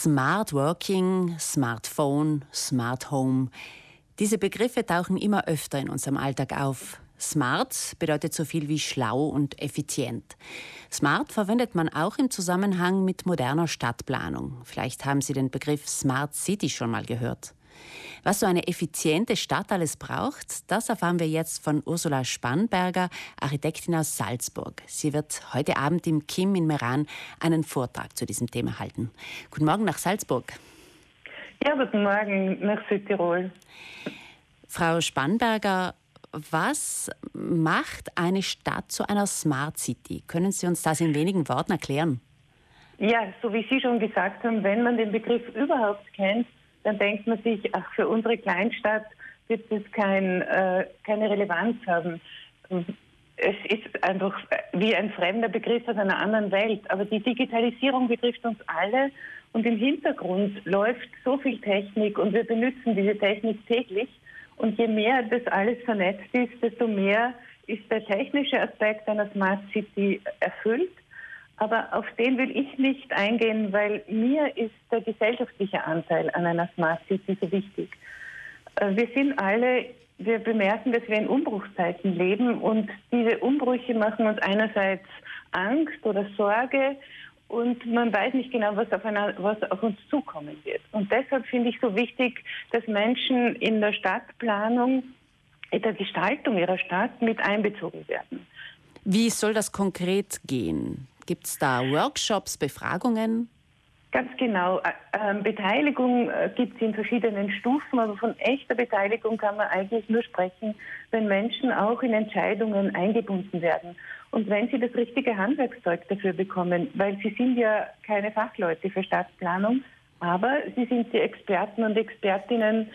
Smart Working, Smartphone, Smart Home. Diese Begriffe tauchen immer öfter in unserem Alltag auf. Smart bedeutet so viel wie schlau und effizient. Smart verwendet man auch im Zusammenhang mit moderner Stadtplanung. Vielleicht haben Sie den Begriff Smart City schon mal gehört. Was so eine effiziente Stadt alles braucht, das erfahren wir jetzt von Ursula Spannberger, Architektin aus Salzburg. Sie wird heute Abend im Kim in Meran einen Vortrag zu diesem Thema halten. Guten Morgen nach Salzburg. Ja, guten Morgen nach Südtirol. Frau Spannberger, was macht eine Stadt zu einer Smart City? Können Sie uns das in wenigen Worten erklären? Ja, so wie Sie schon gesagt haben, wenn man den Begriff überhaupt kennt, dann denkt man sich, ach, für unsere Kleinstadt wird das kein, äh, keine Relevanz haben. Es ist einfach wie ein fremder Begriff aus einer anderen Welt. Aber die Digitalisierung betrifft uns alle und im Hintergrund läuft so viel Technik und wir benutzen diese Technik täglich. Und je mehr das alles vernetzt ist, desto mehr ist der technische Aspekt einer Smart City erfüllt. Aber auf den will ich nicht eingehen, weil mir ist der gesellschaftliche Anteil an einer Smart City so wichtig. Äh, wir sind alle, wir bemerken, dass wir in Umbruchszeiten leben und diese Umbrüche machen uns einerseits Angst oder Sorge und man weiß nicht genau, was auf, einer, was auf uns zukommen wird. Und deshalb finde ich so wichtig, dass Menschen in der Stadtplanung, in der Gestaltung ihrer Stadt mit einbezogen werden. Wie soll das konkret gehen? Gibt es da Workshops, Befragungen? Ganz genau. Ähm, Beteiligung äh, gibt es in verschiedenen Stufen, aber von echter Beteiligung kann man eigentlich nur sprechen, wenn Menschen auch in Entscheidungen eingebunden werden. Und wenn sie das richtige Handwerkszeug dafür bekommen, weil sie sind ja keine Fachleute für Stadtplanung, aber sie sind die Experten und Expertinnen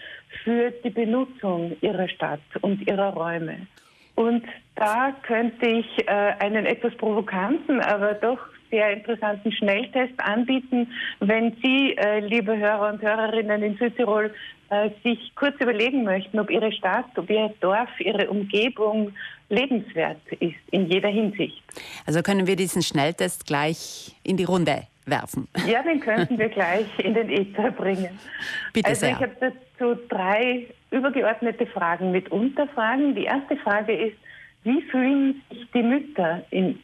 für die Benutzung ihrer Stadt und ihrer Räume. Und da könnte ich äh, einen etwas provokanten, aber doch sehr interessanten Schnelltest anbieten, wenn Sie, äh, liebe Hörer und Hörerinnen in Südtirol, äh, sich kurz überlegen möchten, ob Ihre Stadt, ob Ihr Dorf, Ihre Umgebung lebenswert ist in jeder Hinsicht. Also können wir diesen Schnelltest gleich in die Runde werfen. Ja, den könnten wir gleich in den Äther bringen. Bitte also sehr. ich habe dazu drei übergeordnete Fragen mit Unterfragen. Die erste Frage ist, wie fühlen sich die Mütter in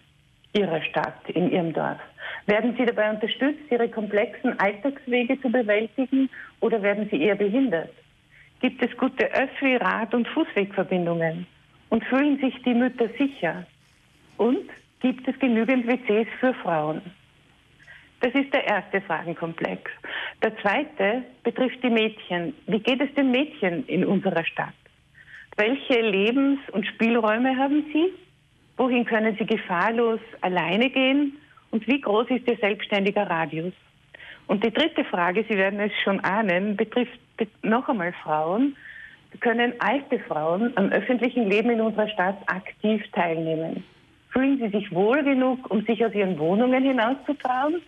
ihrer Stadt, in ihrem Dorf? Werden sie dabei unterstützt, ihre komplexen Alltagswege zu bewältigen oder werden sie eher behindert? Gibt es gute Öffi-, Rad- und Fußwegverbindungen? Und fühlen sich die Mütter sicher? Und gibt es genügend WCs für Frauen? Das ist der erste Fragenkomplex. Der zweite betrifft die Mädchen. Wie geht es den Mädchen in unserer Stadt? Welche Lebens- und Spielräume haben sie? Wohin können sie gefahrlos alleine gehen? Und wie groß ist ihr selbstständiger Radius? Und die dritte Frage, Sie werden es schon ahnen, betrifft noch einmal Frauen. Können alte Frauen am öffentlichen Leben in unserer Stadt aktiv teilnehmen? Fühlen sie sich wohl genug, um sich aus ihren Wohnungen hinauszutrauen?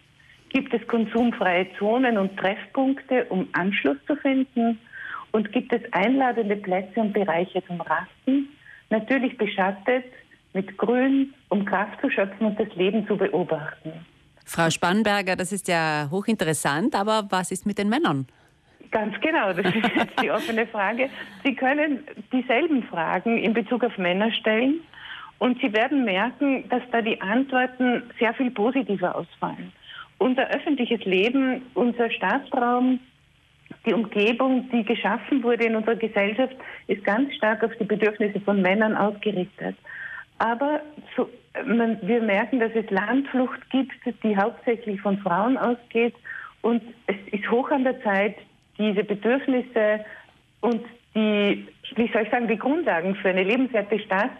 Gibt es konsumfreie Zonen und Treffpunkte, um Anschluss zu finden? Und gibt es einladende Plätze und Bereiche zum Rasten? Natürlich beschattet mit Grün, um Kraft zu schöpfen und das Leben zu beobachten. Frau Spannberger, das ist ja hochinteressant, aber was ist mit den Männern? Ganz genau, das ist jetzt die offene Frage. Sie können dieselben Fragen in Bezug auf Männer stellen und Sie werden merken, dass da die Antworten sehr viel positiver ausfallen unser öffentliches Leben, unser Staatsraum, die Umgebung, die geschaffen wurde in unserer Gesellschaft, ist ganz stark auf die Bedürfnisse von Männern ausgerichtet. Aber so, man, wir merken, dass es Landflucht gibt, die hauptsächlich von Frauen ausgeht. Und es ist hoch an der Zeit, diese Bedürfnisse und die, wie soll ich sagen, die Grundlagen für eine lebenswerte Stadt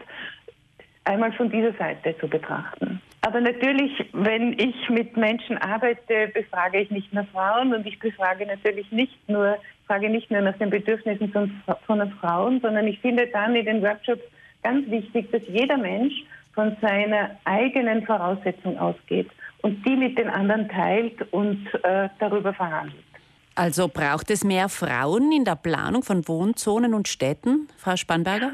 einmal von dieser Seite zu betrachten. Aber natürlich, wenn ich mit Menschen arbeite, befrage ich nicht nur Frauen und ich befrage natürlich nicht nur, frage nicht nur nach den Bedürfnissen von, von Frauen, sondern ich finde dann in den Workshops ganz wichtig, dass jeder Mensch von seiner eigenen Voraussetzung ausgeht und die mit den anderen teilt und äh, darüber verhandelt. Also braucht es mehr Frauen in der Planung von Wohnzonen und Städten, Frau Spannberger?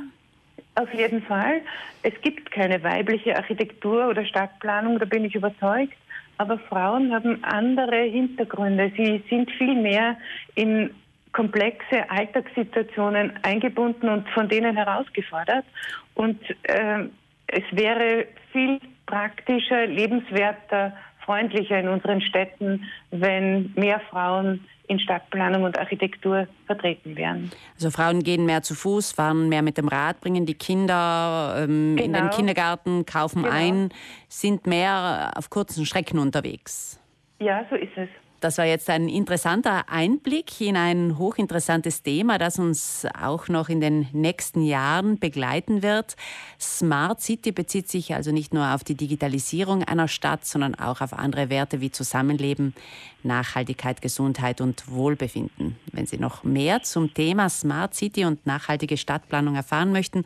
Auf jeden Fall. Es gibt keine weibliche Architektur oder Stadtplanung, da bin ich überzeugt. aber Frauen haben andere Hintergründe. Sie sind viel mehr in komplexe Alltagssituationen eingebunden und von denen herausgefordert. Und äh, es wäre viel praktischer, lebenswerter, freundlicher in unseren Städten, wenn mehr Frauen in Stadtplanung und Architektur vertreten wären. Also Frauen gehen mehr zu Fuß, fahren mehr mit dem Rad, bringen die Kinder ähm, genau. in den genau. Kindergarten, kaufen genau. ein, sind mehr auf kurzen Strecken unterwegs. Ja, so ist es. Das war jetzt ein interessanter Einblick in ein hochinteressantes Thema, das uns auch noch in den nächsten Jahren begleiten wird. Smart City bezieht sich also nicht nur auf die Digitalisierung einer Stadt, sondern auch auf andere Werte wie Zusammenleben, Nachhaltigkeit, Gesundheit und Wohlbefinden. Wenn Sie noch mehr zum Thema Smart City und nachhaltige Stadtplanung erfahren möchten,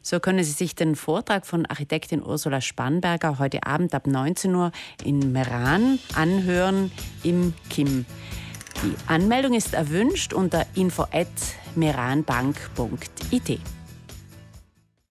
so können Sie sich den Vortrag von Architektin Ursula Spannberger heute Abend ab 19 Uhr in Meran anhören im Kim. Die Anmeldung ist erwünscht unter info@meranbank.it.